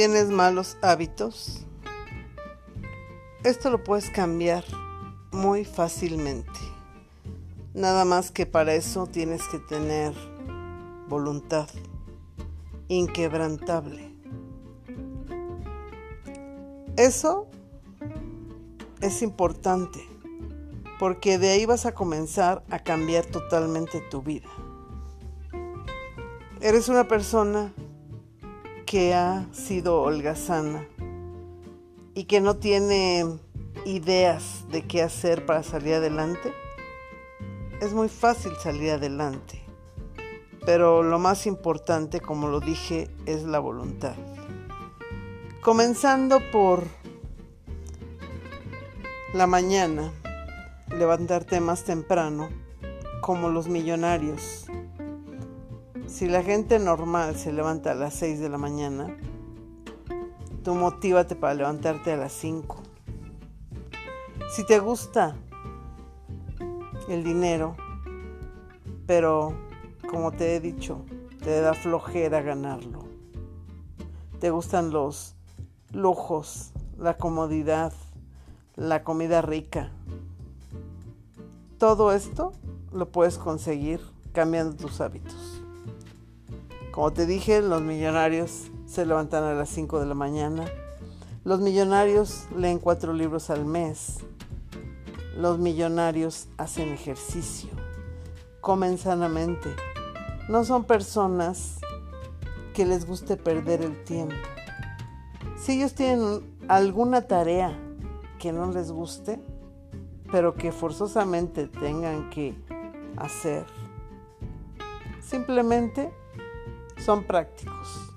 ¿Tienes malos hábitos? Esto lo puedes cambiar muy fácilmente. Nada más que para eso tienes que tener voluntad inquebrantable. Eso es importante porque de ahí vas a comenzar a cambiar totalmente tu vida. Eres una persona que ha sido holgazana y que no tiene ideas de qué hacer para salir adelante. Es muy fácil salir adelante, pero lo más importante, como lo dije, es la voluntad. Comenzando por la mañana, levantarte más temprano, como los millonarios. Si la gente normal se levanta a las 6 de la mañana, tú motívate para levantarte a las 5. Si te gusta el dinero, pero como te he dicho, te da flojera ganarlo. Te gustan los lujos, la comodidad, la comida rica. Todo esto lo puedes conseguir cambiando tus hábitos. Como te dije, los millonarios se levantan a las 5 de la mañana. Los millonarios leen cuatro libros al mes. Los millonarios hacen ejercicio. Comen sanamente. No son personas que les guste perder el tiempo. Si ellos tienen alguna tarea que no les guste, pero que forzosamente tengan que hacer, simplemente son prácticos,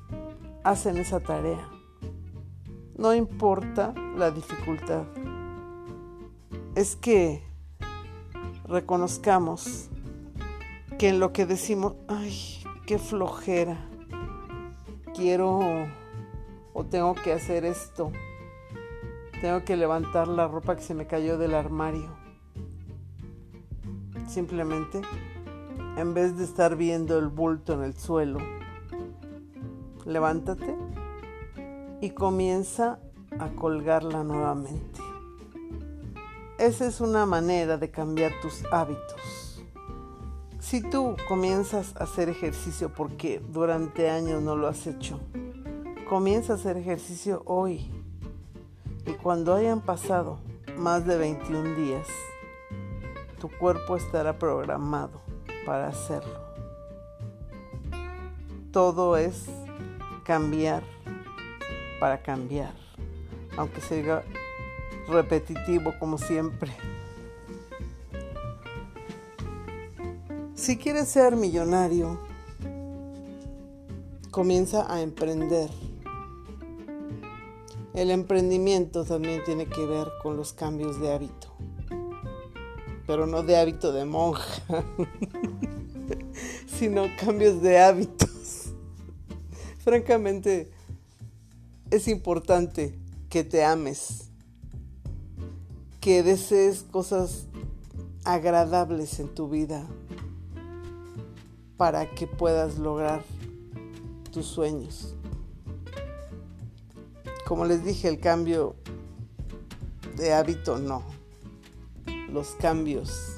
hacen esa tarea. No importa la dificultad. Es que reconozcamos que en lo que decimos, ay, qué flojera, quiero o tengo que hacer esto, tengo que levantar la ropa que se me cayó del armario. Simplemente, en vez de estar viendo el bulto en el suelo, levántate y comienza a colgarla nuevamente. Esa es una manera de cambiar tus hábitos. Si tú comienzas a hacer ejercicio porque durante años no lo has hecho, comienza a hacer ejercicio hoy y cuando hayan pasado más de 21 días, tu cuerpo estará programado para hacerlo. Todo es cambiar para cambiar, aunque sea repetitivo como siempre. Si quieres ser millonario, comienza a emprender el emprendimiento también tiene que ver con los cambios de hábito, pero no de hábito de monja, sino cambios de hábitos. Francamente, es importante que te ames, que desees cosas agradables en tu vida para que puedas lograr tus sueños como les dije, el cambio de hábito no. Los cambios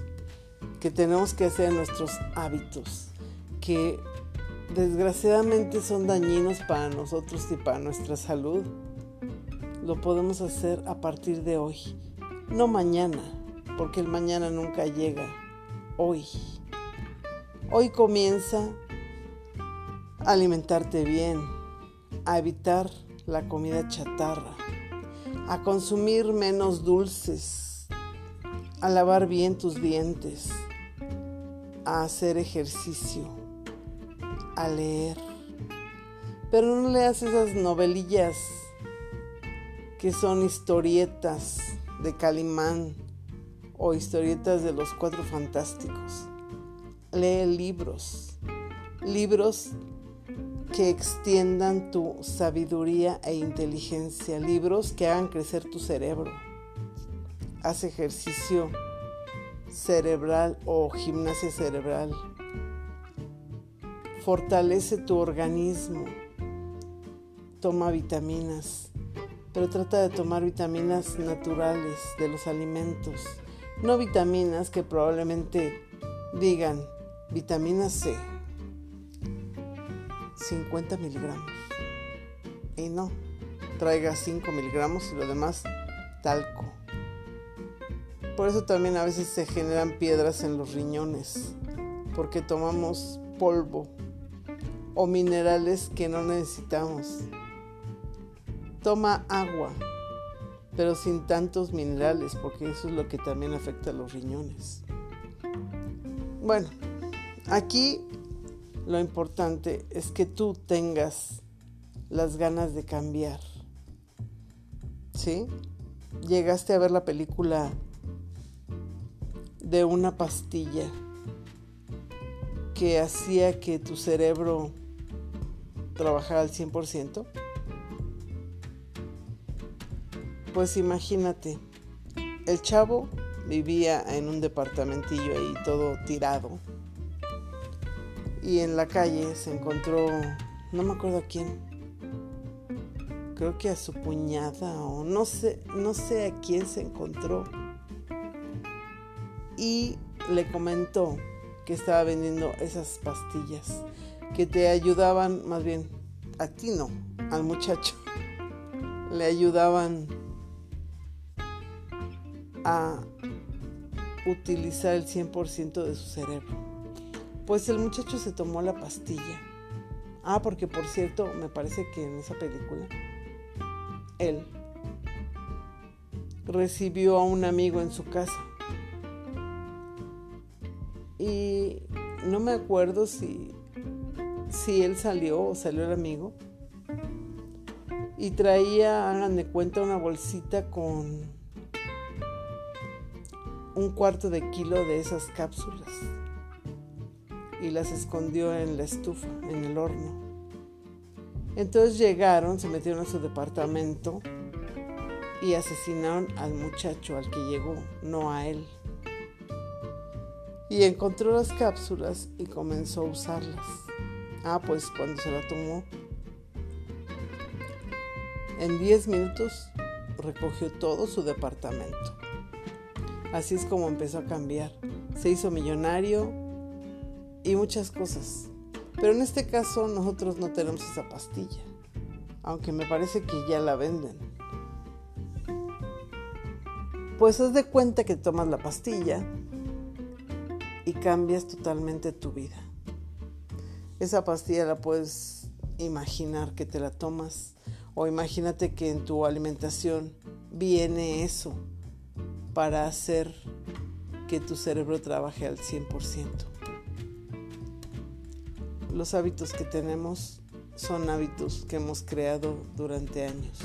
que tenemos que hacer en nuestros hábitos, que desgraciadamente son dañinos para nosotros y para nuestra salud, lo podemos hacer a partir de hoy, no mañana, porque el mañana nunca llega, hoy. Hoy comienza a alimentarte bien, a evitar la comida chatarra, a consumir menos dulces, a lavar bien tus dientes, a hacer ejercicio, a leer. Pero no leas esas novelillas que son historietas de Calimán o historietas de los cuatro fantásticos. Lee libros, libros que extiendan tu sabiduría e inteligencia, libros que hagan crecer tu cerebro. Haz ejercicio cerebral o gimnasia cerebral. Fortalece tu organismo. toma vitaminas, pero trata de tomar vitaminas naturales de los alimentos, no vitaminas que probablemente digan vitamina C, 50 miligramos. Y no, traiga 5 miligramos y lo demás talco. Por eso también a veces se generan piedras en los riñones, porque tomamos polvo o minerales que no necesitamos. Toma agua, pero sin tantos minerales, porque eso es lo que también afecta a los riñones. Bueno, aquí lo importante es que tú tengas las ganas de cambiar. ¿Sí? Llegaste a ver la película de una pastilla que hacía que tu cerebro trabajara al 100%? Pues imagínate, el chavo vivía en un departamentillo ahí todo tirado y en la calle se encontró, no me acuerdo a quién, creo que a su cuñada o no sé, no sé a quién se encontró y le comentó que estaba vendiendo esas pastillas que te ayudaban, más bien, a ti no, al muchacho, le ayudaban a utilizar el 100% de su cerebro. Pues el muchacho se tomó la pastilla. Ah, porque por cierto, me parece que en esa película, él recibió a un amigo en su casa y no me acuerdo si, si él salió o salió el amigo. Y traía, hagan de cuenta, una bolsita con un cuarto de kilo de esas cápsulas. Y las escondió en la estufa, en el horno. Entonces llegaron, se metieron a su departamento y asesinaron al muchacho al que llegó, no a él y encontró las cápsulas y comenzó a usarlas. Ah, pues cuando se la tomó, en 10 minutos recogió todo su departamento. Así es como empezó a cambiar. Se hizo millonario y muchas cosas. Pero en este caso nosotros no tenemos esa pastilla. Aunque me parece que ya la venden. Pues haz de cuenta que tomas la pastilla y cambias totalmente tu vida. Esa pastilla la puedes imaginar que te la tomas o imagínate que en tu alimentación viene eso para hacer que tu cerebro trabaje al 100%. Los hábitos que tenemos son hábitos que hemos creado durante años.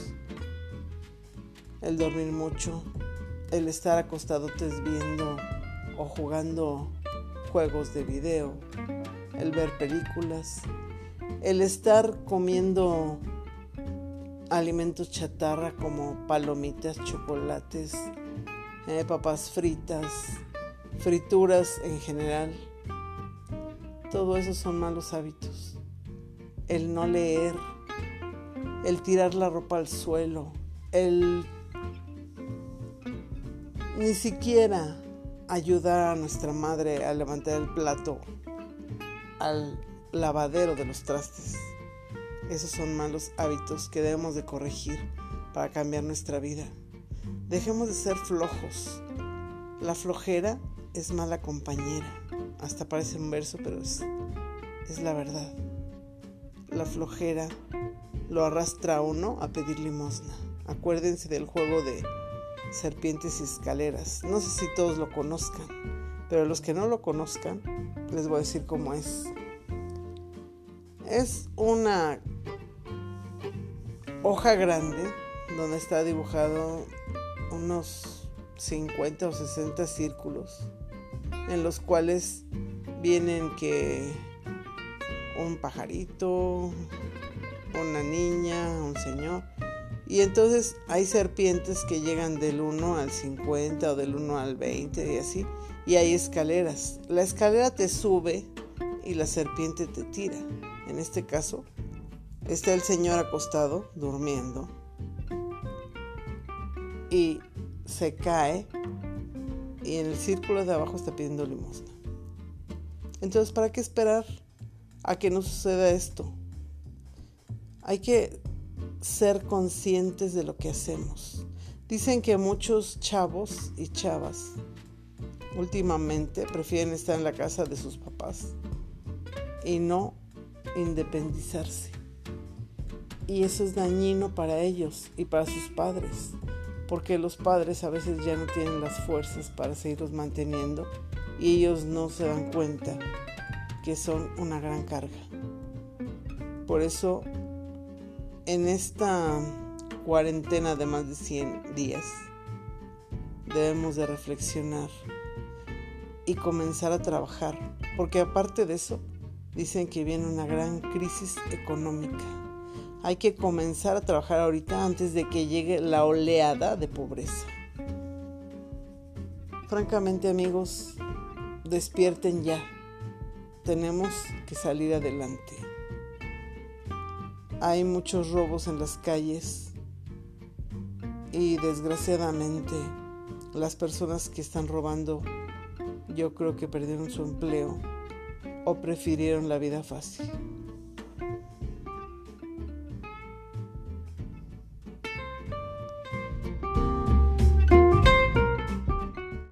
El dormir mucho, el estar acostadotes viendo o jugando juegos de video, el ver películas, el estar comiendo alimentos chatarra como palomitas, chocolates, eh, papas fritas, frituras en general. Todo eso son malos hábitos. El no leer, el tirar la ropa al suelo, el ni siquiera ayudar a nuestra madre a levantar el plato al lavadero de los trastes. Esos son malos hábitos que debemos de corregir para cambiar nuestra vida. Dejemos de ser flojos. La flojera es mala compañera. Hasta parece un verso, pero es, es la verdad. La flojera lo arrastra a uno a pedir limosna. Acuérdense del juego de serpientes y escaleras. No sé si todos lo conozcan, pero los que no lo conozcan, les voy a decir cómo es. Es una hoja grande donde está dibujado unos 50 o 60 círculos en los cuales vienen que un pajarito, una niña, un señor y entonces hay serpientes que llegan del 1 al 50 o del 1 al 20 y así. Y hay escaleras. La escalera te sube y la serpiente te tira. En este caso está el señor acostado, durmiendo, y se cae y en el círculo de abajo está pidiendo limosna. Entonces, ¿para qué esperar a que no suceda esto? Hay que ser conscientes de lo que hacemos. Dicen que muchos chavos y chavas últimamente prefieren estar en la casa de sus papás y no independizarse. Y eso es dañino para ellos y para sus padres, porque los padres a veces ya no tienen las fuerzas para seguirlos manteniendo y ellos no se dan cuenta que son una gran carga. Por eso, en esta cuarentena de más de 100 días, debemos de reflexionar y comenzar a trabajar, porque aparte de eso, dicen que viene una gran crisis económica. Hay que comenzar a trabajar ahorita antes de que llegue la oleada de pobreza. Francamente amigos, despierten ya. Tenemos que salir adelante. Hay muchos robos en las calles y desgraciadamente las personas que están robando yo creo que perdieron su empleo o prefirieron la vida fácil.